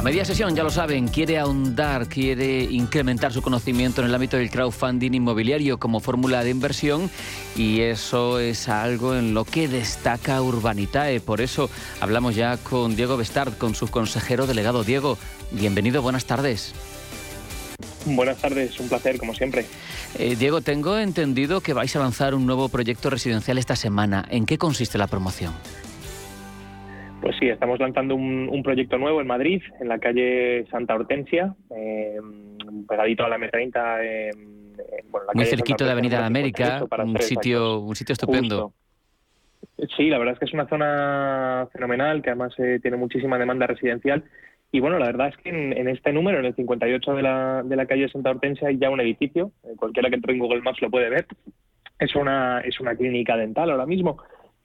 A media sesión, ya lo saben, quiere ahondar, quiere incrementar su conocimiento en el ámbito del crowdfunding inmobiliario como fórmula de inversión y eso es algo en lo que destaca Urbanitae. Por eso hablamos ya con Diego Bestard, con su consejero delegado. Diego, bienvenido, buenas tardes. Buenas tardes, un placer, como siempre. Eh, Diego, tengo entendido que vais a lanzar un nuevo proyecto residencial esta semana. ¿En qué consiste la promoción? Pues sí, estamos lanzando un, proyecto nuevo en Madrid, en la calle Santa Hortensia, eh, pegadito a la M30. Eh, bueno, Muy cerquito de Avenida de América, un sitio, un sitio estupendo. Sí, la verdad es que es una zona fenomenal, que además eh, tiene muchísima demanda residencial. Y bueno, la verdad es que en, este número, en el 58 de la, de la calle Santa Hortensia, hay ya un edificio. cualquiera que entre en Google Maps lo puede ver. Es una, es una clínica dental ahora mismo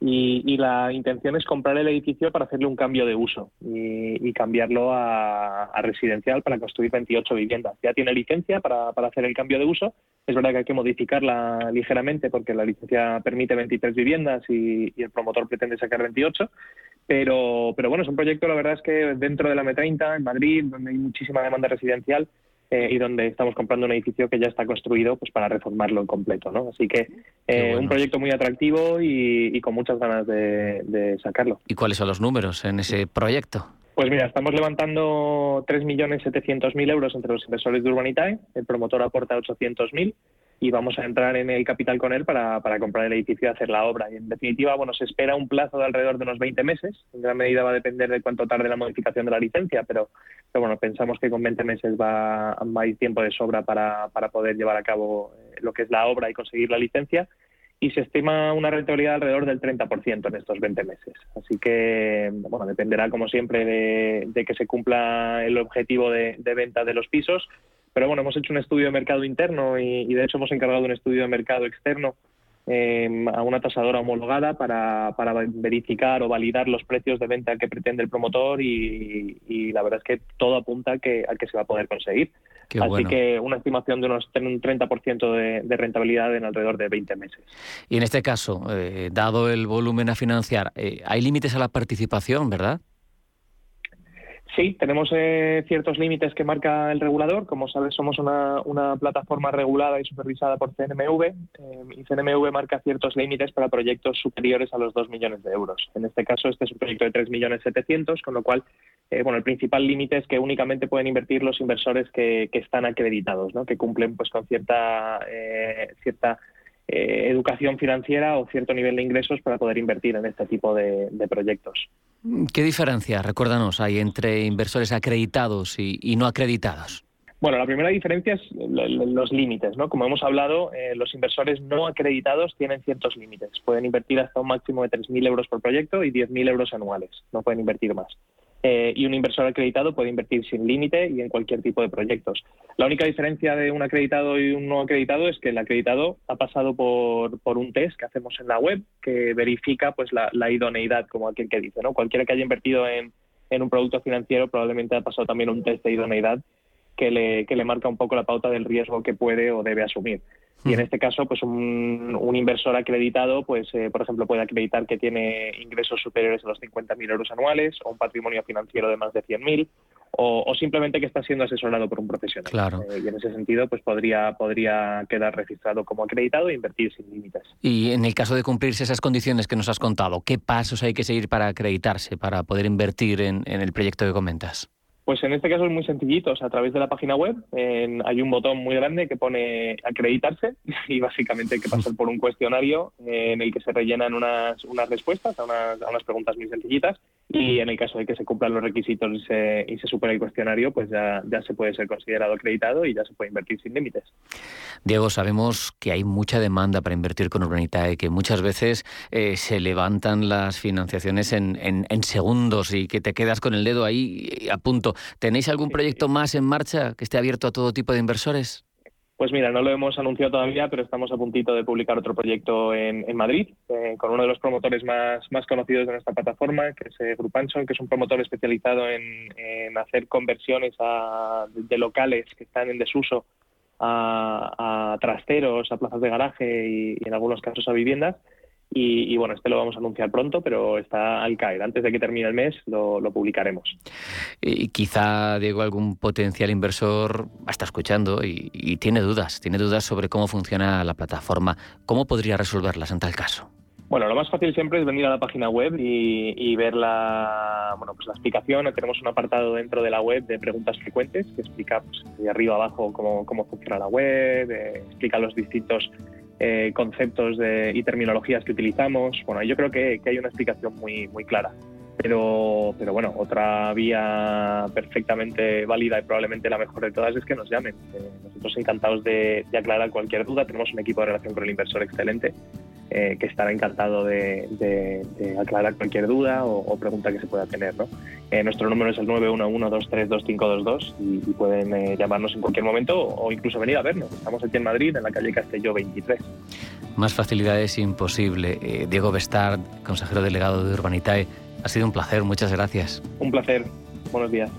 y, la intención es comprar el edificio para hacerle un cambio de uso y, cambiarlo a, residencial para construir 28 viviendas. Ya tiene licencia para, hacer el cambio de uso. Es verdad que hay que modificarla ligeramente porque la licencia permite 23 viviendas y, el promotor pretende sacar 28. Pero, pero bueno, es un proyecto, la verdad es que dentro de la M30, en Madrid, donde hay muchísima demanda residencial, eh, y donde estamos comprando un edificio que ya está construido pues para reformarlo en completo. ¿no? Así que eh, un proyecto muy atractivo y, con muchas ganas de, sacarlo. ¿Y cuáles son los números en ese proyecto? Pues mira, estamos levantando 3.700.000 euros entre los inversores de Urbanitae, el promotor aporta 800.000 y vamos a entrar en el capital con él para, para, comprar el edificio y hacer la obra. Y en definitiva, bueno, se espera un plazo de alrededor de unos 20 meses. En gran medida va a depender de cuánto tarde la modificación de la licencia, pero, bueno, pensamos que con 20 meses va, va a ir tiempo de sobra para, para poder llevar a cabo eh, lo que es la obra y conseguir la licencia. Y se estima una rentabilidad alrededor del 30% en estos 20 meses. Así que, bueno, dependerá, como siempre, de, que se cumpla el objetivo de venta de los pisos pero bueno, hemos hecho un estudio de mercado interno y, de hecho hemos encargado un estudio de mercado externo em, a una tasadora homologada para, para, verificar o validar los precios de venta que pretende el promotor y, la verdad es que todo apunta a que, a que se va a poder conseguir. Así que una estimación de unos un 30% de, de, rentabilidad en alrededor de 20 meses. Y en este caso, eh, dado el volumen a financiar, eh, hay límites a la participación, ¿verdad? Sí, tenemos eh, ciertos límites que marca el regulador. Como sabes, somos una, plataforma regulada y supervisada por CNMV eh, y CNMV marca ciertos límites para proyectos superiores a los 2 millones de euros. En este caso, este es un proyecto de 3 millones 700, con lo cual, eh, bueno, el principal límite es que únicamente pueden invertir los inversores que, están acreditados, ¿no? que cumplen pues con cierta cierta educación financiera o cierto nivel de ingresos para poder invertir en este tipo de proyectos. ¿Qué diferencia, recuérdanos, hay entre inversores acreditados y, no acreditados? Bueno, la primera diferencia es los límites, ¿no? Como hemos hablado, eh, los inversores no acreditados tienen ciertos límites. Pueden invertir hasta un máximo de 3.000 euros por proyecto y 10.000 euros anuales. No pueden invertir más. Eh, y un inversor acreditado puede invertir sin límite y en cualquier tipo de proyectos. La única diferencia de un acreditado y un no acreditado es que el acreditado ha pasado por, por un test que hacemos en la web que verifica pues la, idoneidad, como aquel que dice. ¿no? Cualquiera que haya invertido en, en un producto financiero probablemente ha pasado también un test de idoneidad que le, que le marca un poco la pauta del riesgo que puede o debe asumir. Y en este caso, pues un, un inversor acreditado, pues eh, por ejemplo, puede acreditar que tiene ingresos superiores a los 50.000 euros anuales o un patrimonio financiero de más de 100.000 o, o simplemente que está siendo asesorado por un profesional. Claro. Eh, y en ese sentido, pues podría, podría quedar registrado como acreditado e invertir sin límites. Y en el caso de cumplirse esas condiciones que nos has contado, ¿qué pasos hay que seguir para acreditarse, para poder invertir en, en el proyecto que comentas? Pues en este caso es muy sencillito, o sea, a través de la página web hay un botón muy grande que pone acreditarse y básicamente hay que pasar por un cuestionario en el que se rellenan unas, unas respuestas a unas, a unas preguntas muy sencillitas y en el caso de que se cumplan los requisitos y se, y se supere el cuestionario, pues ya, ya se puede ser considerado acreditado y ya se puede invertir sin límites. Diego, sabemos que hay mucha demanda para invertir con Urbanitae, que muchas veces eh, se levantan las financiaciones en, en, en segundos y que te quedas con el dedo ahí a punto. ¿Tenéis algún proyecto más en marcha que esté abierto a todo tipo de inversores? Pues mira, no lo hemos anunciado todavía, pero estamos a puntito de publicar otro proyecto en, Madrid eh, con uno de los promotores más, más conocidos de nuestra plataforma, que es eh, Grupancho, que es un promotor especializado en, hacer conversiones de locales que están en desuso a, trasteros, a plazas de garaje y, en algunos casos a viviendas. Y, bueno, este lo vamos a anunciar pronto, pero está al caer. Antes de que termine el mes lo, publicaremos. Y quizá, Diego, algún potencial inversor está escuchando y, tiene dudas, tiene dudas sobre cómo funciona la plataforma. ¿Cómo podría resolverlas en tal caso? Bueno, lo más fácil siempre es venir a la página web y, ver la, bueno, pues la explicación. Tenemos un apartado dentro de la web de preguntas frecuentes que explica pues, de arriba abajo cómo, cómo funciona la web, eh, explica los distintos eh, conceptos de, y terminologías que utilizamos. Bueno, yo creo que, hay una explicación muy, muy clara. Pero, pero bueno, otra vía perfectamente válida y probablemente la mejor de todas es que nos llamen. Eh, nosotros encantados de, de, aclarar cualquier duda. Tenemos un equipo de relación con el inversor excelente eh, que estará encantado de, aclarar cualquier duda o, pregunta que se pueda tener. ¿no? Eh, nuestro número es el 911-232522 y, y pueden eh, llamarnos en cualquier momento o incluso venir a vernos. Estamos aquí en Madrid, en la calle Castelló 23. Más facilidades imposible. Diego Bestard, consejero delegado de Urbanitae, ha sido un placer, muchas gracias. Un placer, buenos días.